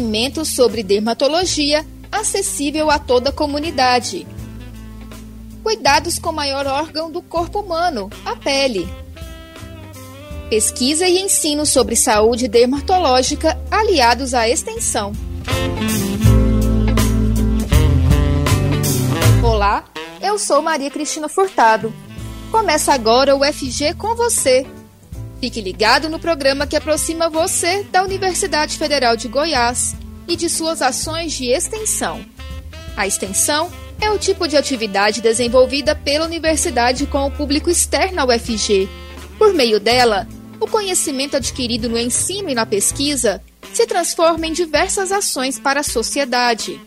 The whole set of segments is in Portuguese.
conhecimento sobre dermatologia acessível a toda a comunidade. Cuidados com o maior órgão do corpo humano, a pele. Pesquisa e ensino sobre saúde dermatológica aliados à extensão. Olá, eu sou Maria Cristina Furtado. Começa agora o FG com você. Fique ligado no programa que aproxima você da Universidade Federal de Goiás e de suas ações de extensão. A extensão é o tipo de atividade desenvolvida pela universidade com o público externo ao UFG. Por meio dela, o conhecimento adquirido no ensino e na pesquisa se transforma em diversas ações para a sociedade.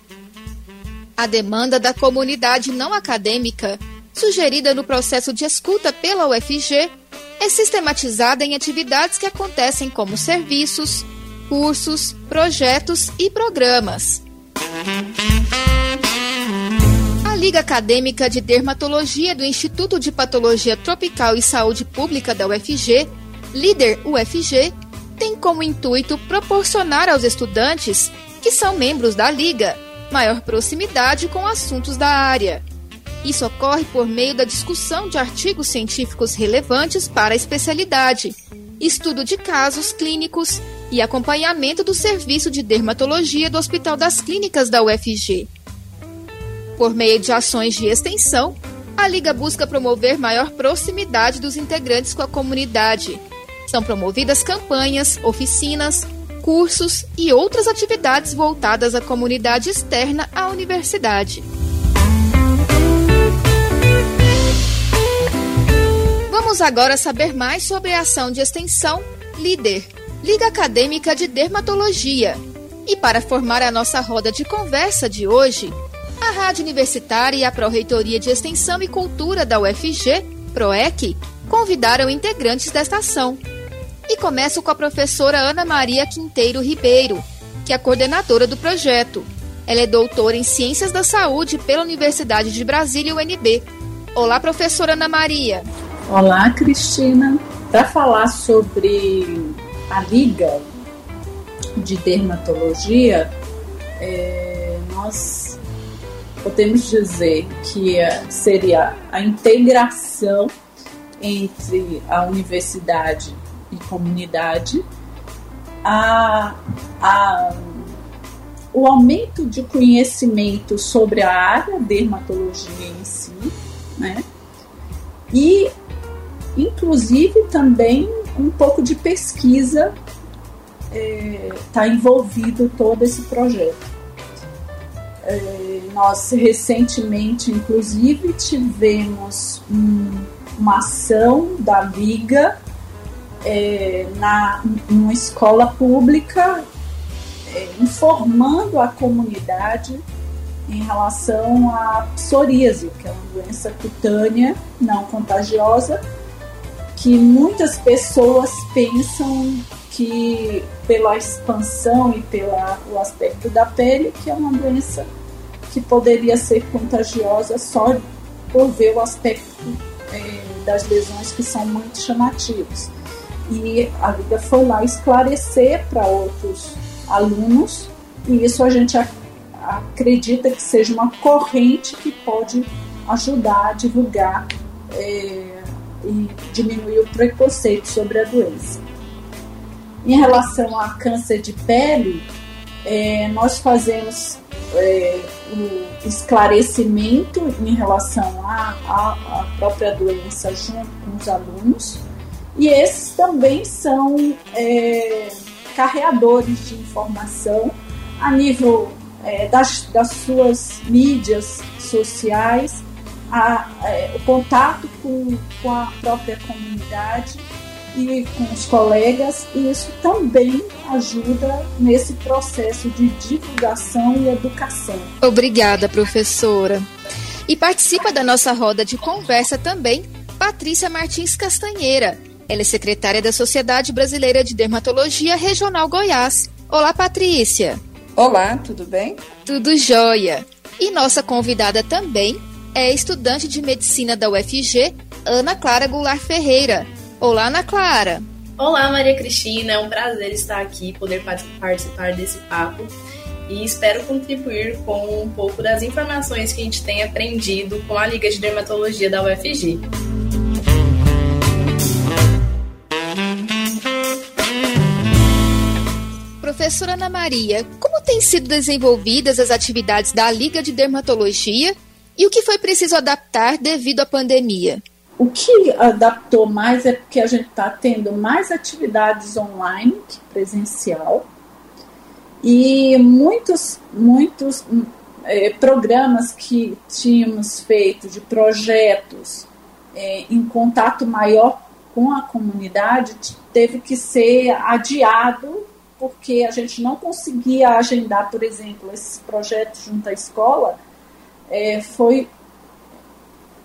A demanda da comunidade não acadêmica, sugerida no processo de escuta pela UFG, é sistematizada em atividades que acontecem como serviços, cursos, projetos e programas. A Liga Acadêmica de Dermatologia do Instituto de Patologia Tropical e Saúde Pública da UFG, líder UFG, tem como intuito proporcionar aos estudantes, que são membros da Liga, maior proximidade com assuntos da área. Isso ocorre por meio da discussão de artigos científicos relevantes para a especialidade, estudo de casos clínicos e acompanhamento do serviço de dermatologia do Hospital das Clínicas da UFG. Por meio de ações de extensão, a Liga busca promover maior proximidade dos integrantes com a comunidade. São promovidas campanhas, oficinas, cursos e outras atividades voltadas à comunidade externa à universidade. Vamos agora saber mais sobre a ação de extensão Líder, Liga Acadêmica de Dermatologia. E para formar a nossa roda de conversa de hoje, a Rádio Universitária e a Pró-Reitoria de Extensão e Cultura da UFG, PROEC, convidaram integrantes desta ação. E começo com a professora Ana Maria Quinteiro Ribeiro, que é coordenadora do projeto. Ela é doutora em Ciências da Saúde pela Universidade de Brasília, UNB. Olá, professora Ana Maria. Olá, Cristina. Para falar sobre a Liga de Dermatologia, é, nós podemos dizer que seria a integração entre a universidade e comunidade, a, a, o aumento de conhecimento sobre a área dermatologia em si, né? E Inclusive também um pouco de pesquisa está é, envolvido todo esse projeto. É, nós recentemente, inclusive, tivemos um, uma ação da Liga é, na, numa escola pública é, informando a comunidade em relação à psoríase, que é uma doença cutânea não contagiosa que muitas pessoas pensam que pela expansão e pelo aspecto da pele, que é uma doença que poderia ser contagiosa só por ver o aspecto é, das lesões que são muito chamativos. E a Liga foi lá esclarecer para outros alunos, e isso a gente acredita que seja uma corrente que pode ajudar a divulgar é, e diminuir o preconceito sobre a doença. Em relação a câncer de pele, é, nós fazemos é, o esclarecimento em relação à própria doença junto com os alunos, e esses também são é, carreadores de informação a nível é, das, das suas mídias sociais a, a, é, o contato com, com a própria comunidade e com os colegas, e isso também ajuda nesse processo de divulgação e educação. Obrigada, professora. E participa da nossa roda de conversa também Patrícia Martins Castanheira. Ela é secretária da Sociedade Brasileira de Dermatologia Regional Goiás. Olá, Patrícia. Olá, tudo bem? Tudo jóia. E nossa convidada também é estudante de medicina da UFG, Ana Clara Goulart Ferreira. Olá, Ana Clara. Olá, Maria Cristina, é um prazer estar aqui, poder participar desse papo e espero contribuir com um pouco das informações que a gente tem aprendido com a Liga de Dermatologia da UFG. Professora Ana Maria, como têm sido desenvolvidas as atividades da Liga de Dermatologia e o que foi preciso adaptar devido à pandemia? O que adaptou mais é porque a gente está tendo mais atividades online que presencial e muitos, muitos é, programas que tínhamos feito de projetos é, em contato maior com a comunidade teve que ser adiado porque a gente não conseguia agendar, por exemplo, esses projetos junto à escola, é, foi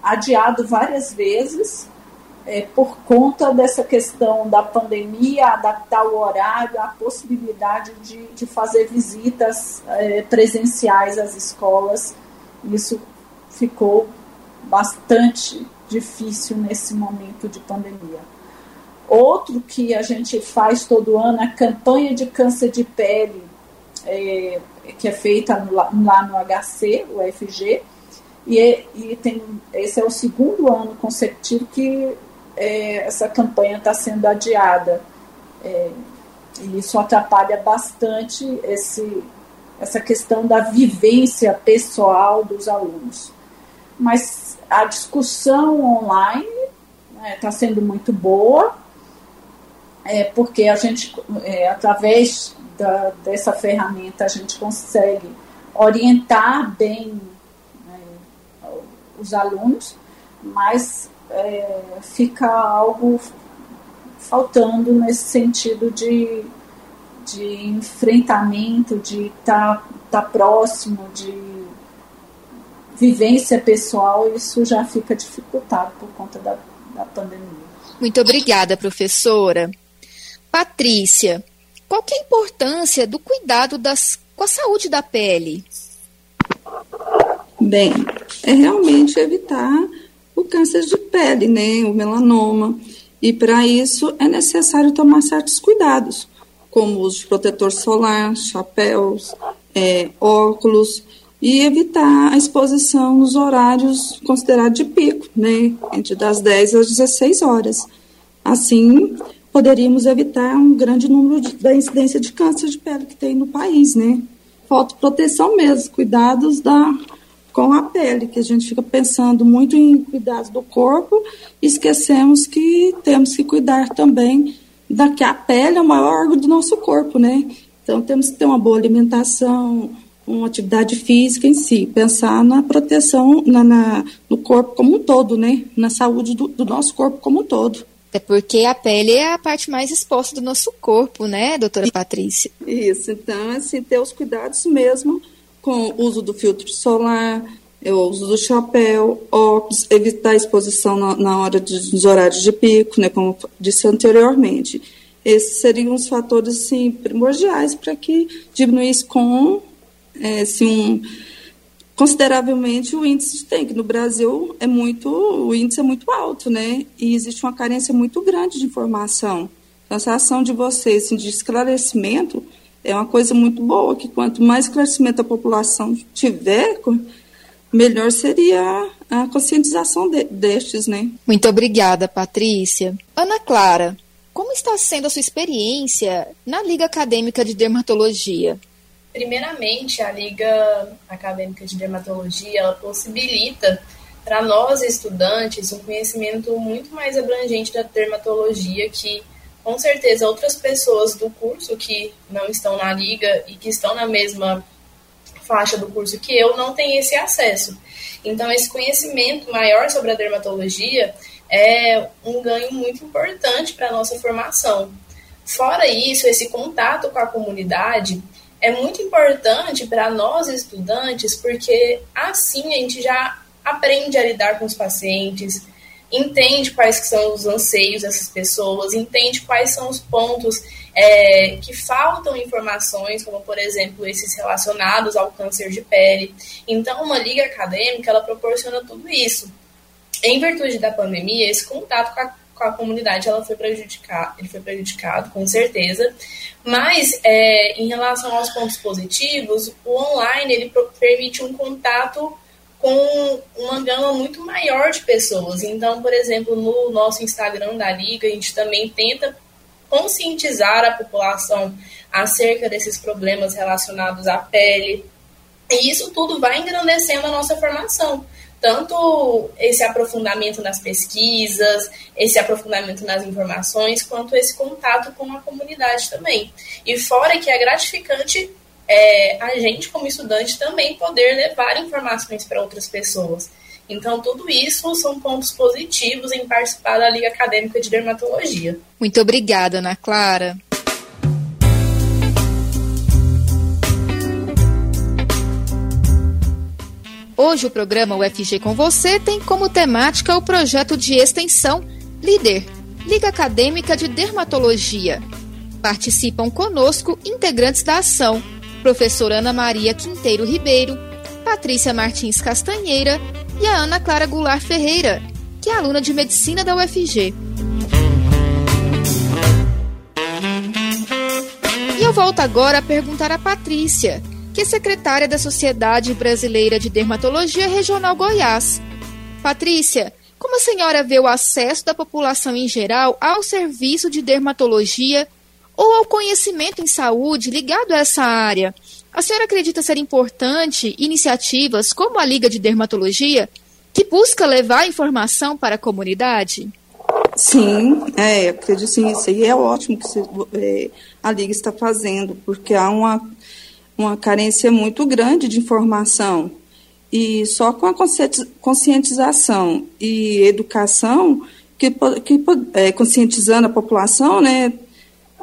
adiado várias vezes é, por conta dessa questão da pandemia, adaptar o horário, a possibilidade de, de fazer visitas é, presenciais às escolas. Isso ficou bastante difícil nesse momento de pandemia. Outro que a gente faz todo ano é a campanha de câncer de pele, é, que é feita lá no HC, o FG, e, é, e tem, esse é o segundo ano consecutivo que é, essa campanha está sendo adiada. É, e isso atrapalha bastante esse, essa questão da vivência pessoal dos alunos. Mas a discussão online está né, tá sendo muito boa, é, porque a gente, é, através da, dessa ferramenta, a gente consegue orientar bem os alunos, mas é, fica algo faltando nesse sentido de, de enfrentamento, de estar tá, tá próximo, de vivência pessoal, isso já fica dificultado por conta da, da pandemia. Muito obrigada, professora. Patrícia, qual é a importância do cuidado das, com a saúde da pele? Bem, é realmente evitar o câncer de pele, né, o melanoma. E para isso é necessário tomar certos cuidados, como uso de protetor solar, chapéus, é, óculos e evitar a exposição nos horários considerados de pico, né, entre das 10 às 16 horas. Assim, poderíamos evitar um grande número de, da incidência de câncer de pele que tem no país, né? Falta proteção mesmo, cuidados da com a pele, que a gente fica pensando muito em cuidados do corpo e esquecemos que temos que cuidar também da que a pele é o maior órgão do nosso corpo, né? Então temos que ter uma boa alimentação, uma atividade física em si, pensar na proteção na, na no corpo como um todo, né? Na saúde do, do nosso corpo como um todo. É porque a pele é a parte mais exposta do nosso corpo, né, doutora Patrícia? Isso, então, assim, ter os cuidados mesmo com o uso do filtro solar, o uso do chapéu, óculos, evitar a exposição na, na hora de, dos horários de pico, né, como disse anteriormente. Esses seriam os fatores assim, primordiais para que diminuísse com é, assim, um, consideravelmente o índice de dengue. No Brasil é muito, o índice é muito alto, né? E existe uma carência muito grande de informação. Então, essa ação de vocês assim, de esclarecimento é uma coisa muito boa, que quanto mais esclarecimento a população tiver, melhor seria a conscientização de, destes, né? Muito obrigada, Patrícia. Ana Clara, como está sendo a sua experiência na Liga Acadêmica de Dermatologia? Primeiramente, a Liga Acadêmica de Dermatologia ela possibilita para nós estudantes um conhecimento muito mais abrangente da dermatologia que com certeza outras pessoas do curso que não estão na liga e que estão na mesma faixa do curso que eu não têm esse acesso. Então, esse conhecimento maior sobre a dermatologia é um ganho muito importante para a nossa formação. Fora isso, esse contato com a comunidade é muito importante para nós estudantes, porque assim a gente já aprende a lidar com os pacientes, entende quais são os anseios dessas pessoas, entende quais são os pontos é, que faltam informações, como por exemplo esses relacionados ao câncer de pele. Então, uma liga acadêmica ela proporciona tudo isso. Em virtude da pandemia, esse contato com a, a comunidade ela foi prejudicada, ele foi prejudicado, com certeza. Mas é, em relação aos pontos positivos, o online ele permite um contato com uma gama muito maior de pessoas. Então, por exemplo, no nosso Instagram da Liga, a gente também tenta conscientizar a população acerca desses problemas relacionados à pele. E isso tudo vai engrandecendo a nossa formação. Tanto esse aprofundamento nas pesquisas, esse aprofundamento nas informações, quanto esse contato com a comunidade também. E fora que é gratificante é, a gente, como estudante, também poder levar informações para outras pessoas. Então, tudo isso são pontos positivos em participar da Liga Acadêmica de Dermatologia. Muito obrigada, Ana Clara. Hoje o programa UFG com você tem como temática o projeto de extensão Líder, Liga Acadêmica de Dermatologia. Participam conosco integrantes da ação, professora Ana Maria Quinteiro Ribeiro, Patrícia Martins Castanheira e a Ana Clara Goulart Ferreira, que é aluna de medicina da UFG. E eu volto agora a perguntar a Patrícia, que é secretária da Sociedade Brasileira de Dermatologia Regional Goiás. Patrícia, como a senhora vê o acesso da população em geral ao serviço de dermatologia ou ao conhecimento em saúde ligado a essa área? A senhora acredita ser importante iniciativas como a Liga de Dermatologia, que busca levar informação para a comunidade? Sim, é, acredito sim, isso aí é ótimo que se, é, a Liga está fazendo, porque há uma, uma carência muito grande de informação. E só com a conscientização e educação, que, que é, conscientizando a população, né,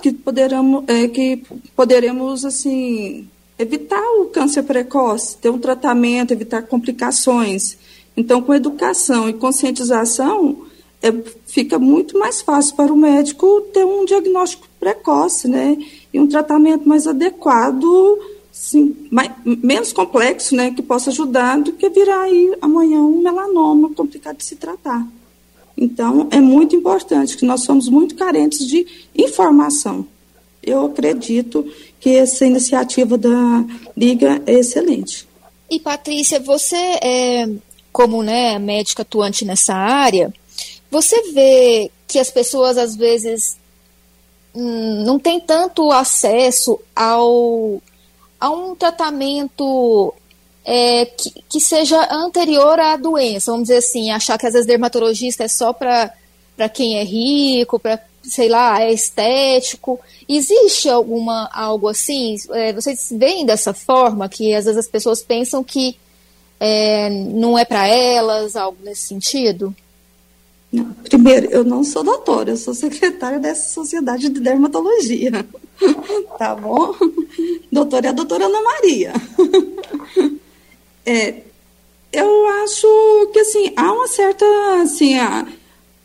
que poderemos, é, que poderemos assim, evitar o câncer precoce, ter um tratamento, evitar complicações. Então, com educação e conscientização, é, fica muito mais fácil para o médico ter um diagnóstico precoce, né? E um tratamento mais adequado, sim, mais, menos complexo, né? Que possa ajudar do que virar aí amanhã um melanoma complicado de se tratar. Então, é muito importante que nós somos muito carentes de informação. Eu acredito que essa iniciativa da Liga é excelente. E Patrícia, você é, como né, médica atuante nessa área, você vê que as pessoas às vezes hum, não têm tanto acesso ao a um tratamento é, que, que, seja anterior à doença, vamos dizer assim, achar que às vezes dermatologista é só para quem é rico, para sei lá, é estético. Existe alguma algo assim? É, vocês veem dessa forma que às vezes as pessoas pensam que é, não é para elas, algo nesse sentido? Primeiro, eu não sou doutora, eu sou secretária dessa sociedade de dermatologia. tá bom? Doutora é a doutora Ana Maria. é, eu acho que assim, há uma certa assim, a,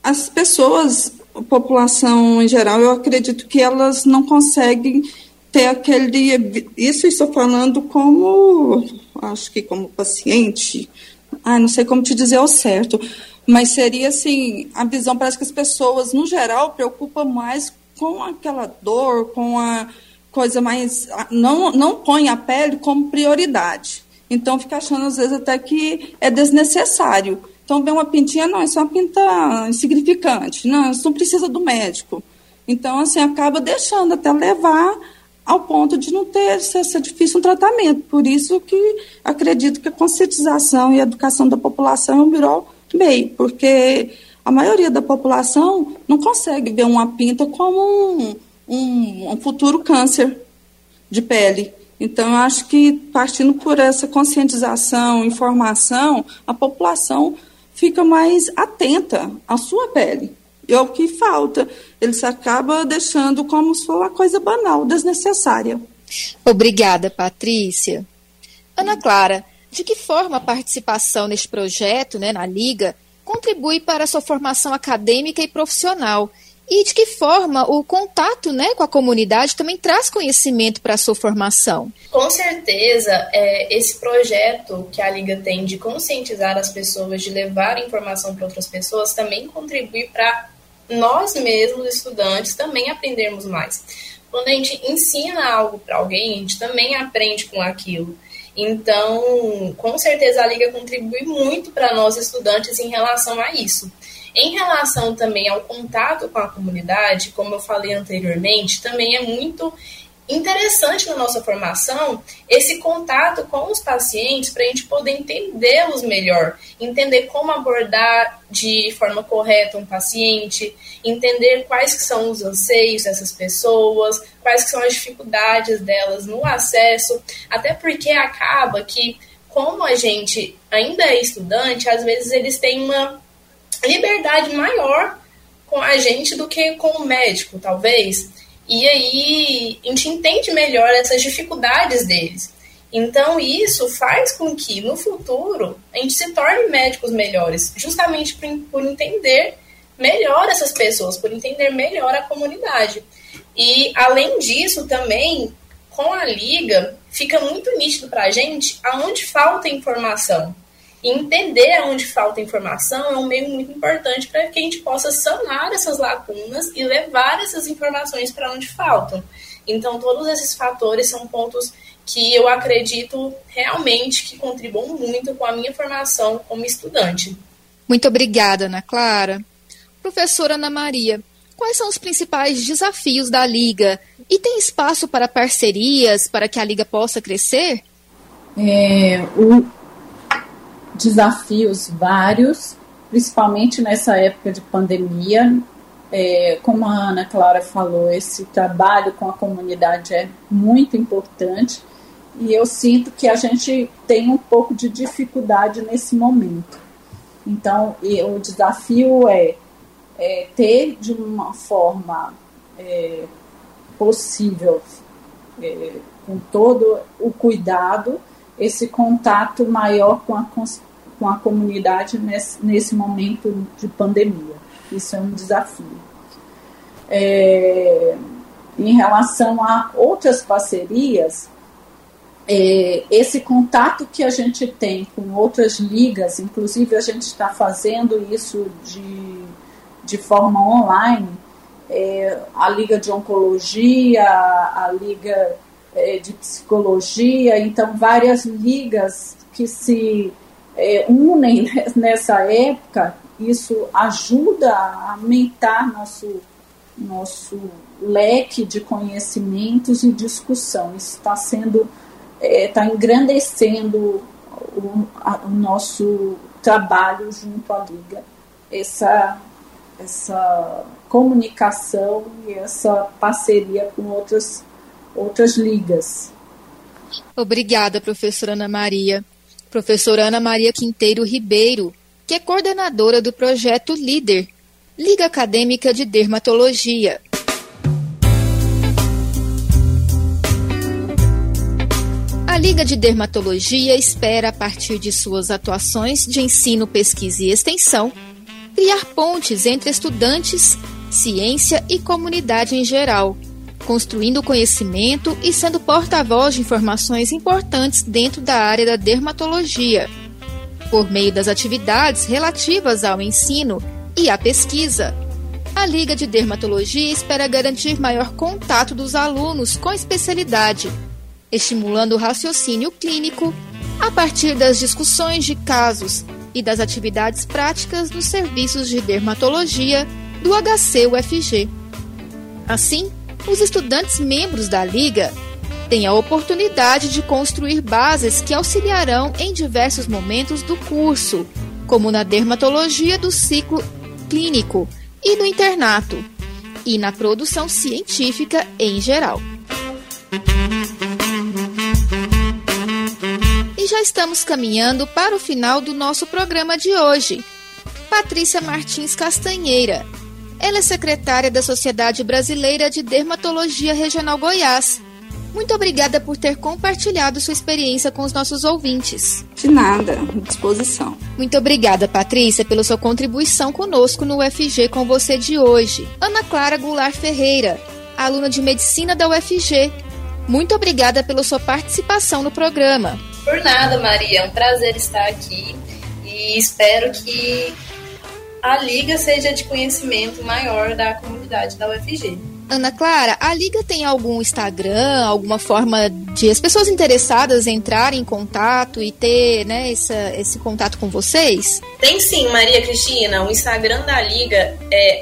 as pessoas a população em geral, eu acredito que elas não conseguem ter aquele. Isso estou falando como. Acho que como paciente. Ah, não sei como te dizer ao certo. Mas seria assim: a visão parece que as pessoas, no geral, preocupam mais com aquela dor, com a coisa mais. Não, não põe a pele como prioridade. Então, fica achando, às vezes, até que é desnecessário. Então, vem uma pintinha, não, isso é uma pinta insignificante, não, isso não precisa do médico. Então, assim, acaba deixando até levar ao ponto de não ter ser difícil um tratamento. Por isso que acredito que a conscientização e a educação da população é um melhor meio, porque a maioria da população não consegue ver uma pinta como um, um, um futuro câncer de pele. Então, acho que partindo por essa conscientização, informação, a população fica mais atenta à sua pele. É o que falta. Ele se acaba deixando como se fosse uma coisa banal, desnecessária. Obrigada, Patrícia. Ana Clara, de que forma a participação neste projeto, né, na Liga, contribui para a sua formação acadêmica e profissional? E de que forma o contato né, com a comunidade também traz conhecimento para a sua formação? Com certeza, é, esse projeto que a Liga tem de conscientizar as pessoas, de levar informação para outras pessoas, também contribui para nós mesmos, estudantes, também aprendermos mais. Quando a gente ensina algo para alguém, a gente também aprende com aquilo. Então, com certeza a Liga contribui muito para nós estudantes em relação a isso. Em relação também ao contato com a comunidade, como eu falei anteriormente, também é muito interessante na nossa formação esse contato com os pacientes para a gente poder entendê-los melhor, entender como abordar de forma correta um paciente, entender quais que são os anseios dessas pessoas, quais que são as dificuldades delas no acesso, até porque acaba que como a gente ainda é estudante, às vezes eles têm uma liberdade maior com a gente do que com o médico, talvez. E aí a gente entende melhor essas dificuldades deles. Então, isso faz com que no futuro a gente se torne médicos melhores, justamente por, por entender melhor essas pessoas, por entender melhor a comunidade. E, além disso, também, com a liga, fica muito nítido para a gente aonde falta informação. E entender onde falta informação é um meio muito importante para que a gente possa sanar essas lacunas e levar essas informações para onde faltam. Então, todos esses fatores são pontos que eu acredito realmente que contribuam muito com a minha formação como estudante. Muito obrigada, Ana Clara. Professora Ana Maria, quais são os principais desafios da Liga? E tem espaço para parcerias para que a Liga possa crescer? É, o, desafios vários, principalmente nessa época de pandemia. É, como a Ana Clara falou, esse trabalho com a comunidade é muito importante e eu sinto que a gente tem um pouco de dificuldade nesse momento. Então, o desafio é, é ter de uma forma é, possível, é, com todo o cuidado, esse contato maior com a, com a comunidade nesse, nesse momento de pandemia. Isso é um desafio. É, em relação a outras parcerias, é, esse contato que a gente tem com outras ligas, inclusive a gente está fazendo isso de, de forma online, é, a Liga de Oncologia, a Liga é, de Psicologia, então várias ligas que se é, unem nessa época, isso ajuda a aumentar nosso, nosso leque de conhecimentos e discussão. Isso está sendo, está é, engrandecendo o, a, o nosso trabalho junto à Liga. Essa, essa comunicação e essa parceria com outras, outras ligas. Obrigada, professora Ana Maria professora Ana Maria Quinteiro Ribeiro, que é coordenadora do projeto LÍDER, Liga Acadêmica de Dermatologia. A Liga de Dermatologia espera, a partir de suas atuações de ensino, pesquisa e extensão, criar pontes entre estudantes, ciência e comunidade em geral construindo conhecimento e sendo porta-voz de informações importantes dentro da área da dermatologia, por meio das atividades relativas ao ensino e à pesquisa. A Liga de Dermatologia espera garantir maior contato dos alunos com especialidade, estimulando o raciocínio clínico a partir das discussões de casos e das atividades práticas nos serviços de dermatologia do HC-UFG. Assim, os estudantes membros da Liga têm a oportunidade de construir bases que auxiliarão em diversos momentos do curso, como na dermatologia do ciclo clínico e no internato, e na produção científica em geral. E já estamos caminhando para o final do nosso programa de hoje. Patrícia Martins Castanheira, ela é secretária da Sociedade Brasileira de Dermatologia Regional Goiás. Muito obrigada por ter compartilhado sua experiência com os nossos ouvintes. De nada, à disposição. Muito obrigada, Patrícia, pela sua contribuição conosco no UFG com você de hoje. Ana Clara Goulart Ferreira, aluna de medicina da UFG. Muito obrigada pela sua participação no programa. Por nada, Maria. É um prazer estar aqui e espero que a liga seja de conhecimento maior da comunidade da UFG. Ana Clara, a Liga tem algum Instagram, alguma forma de as pessoas interessadas entrarem em contato e ter né, essa, esse contato com vocês? Tem sim, Maria Cristina. O Instagram da Liga é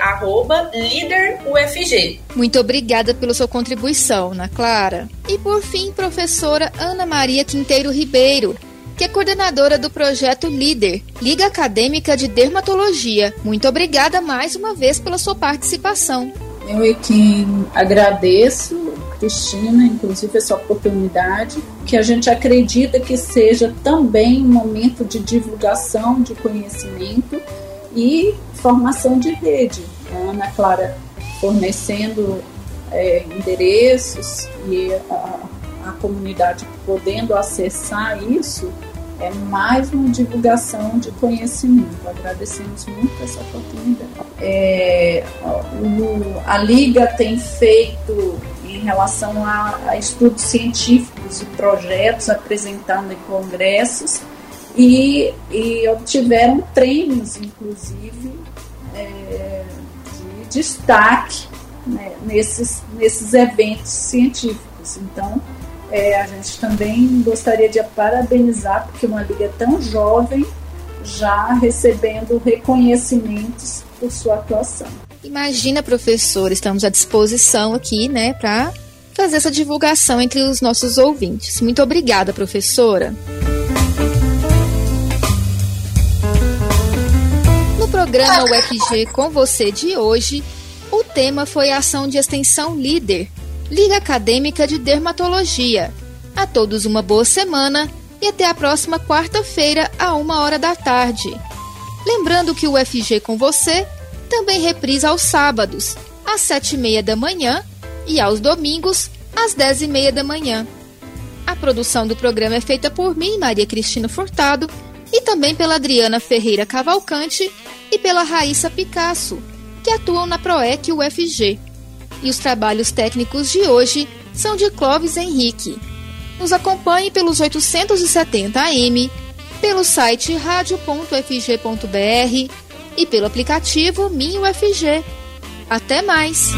líderufg. Muito obrigada pela sua contribuição, Ana Clara. E por fim, professora Ana Maria Quinteiro Ribeiro, que é coordenadora do projeto Líder, Liga Acadêmica de Dermatologia. Muito obrigada mais uma vez pela sua participação. Eu é quem agradeço, Cristina, inclusive essa oportunidade, que a gente acredita que seja também um momento de divulgação de conhecimento e formação de rede. A Ana Clara fornecendo é, endereços e a, a comunidade podendo acessar isso, é mais uma divulgação de conhecimento. Agradecemos muito essa oportunidade. É, o, a Liga tem feito em relação a, a, estudos científicos e projetos apresentando em congressos e, e obtiveram prêmios, inclusive, é, de destaque né, nesses, nesses eventos científicos. Então, é, a gente também gostaria de parabenizar, porque uma liga tão jovem já recebendo reconhecimentos por sua atuação. Imagina, professor, estamos à disposição aqui, né, para fazer essa divulgação entre os nossos ouvintes. Muito obrigada, professora. No programa UFG com você de hoje, o tema foi a ação de extensão líder Liga Acadêmica de Dermatologia. A todos uma boa semana e até a próxima quarta-feira, a uma hora da tarde. Lembrando que o FG com você também reprisa aos sábados, às sete e meia da manhã e aos domingos, às dez e meia da manhã. A produção do programa é feita por mim, Maria Cristina Furtado, e também pela Adriana Ferreira Cavalcante e pela Raíssa Picasso, que atuam na PROEC UFG e os trabalhos técnicos de hoje são de Clóvis Henrique. Nos acompanhe pelos 870 AM, pelo site radio.fg.br e pelo aplicativo MinUFG. Até mais!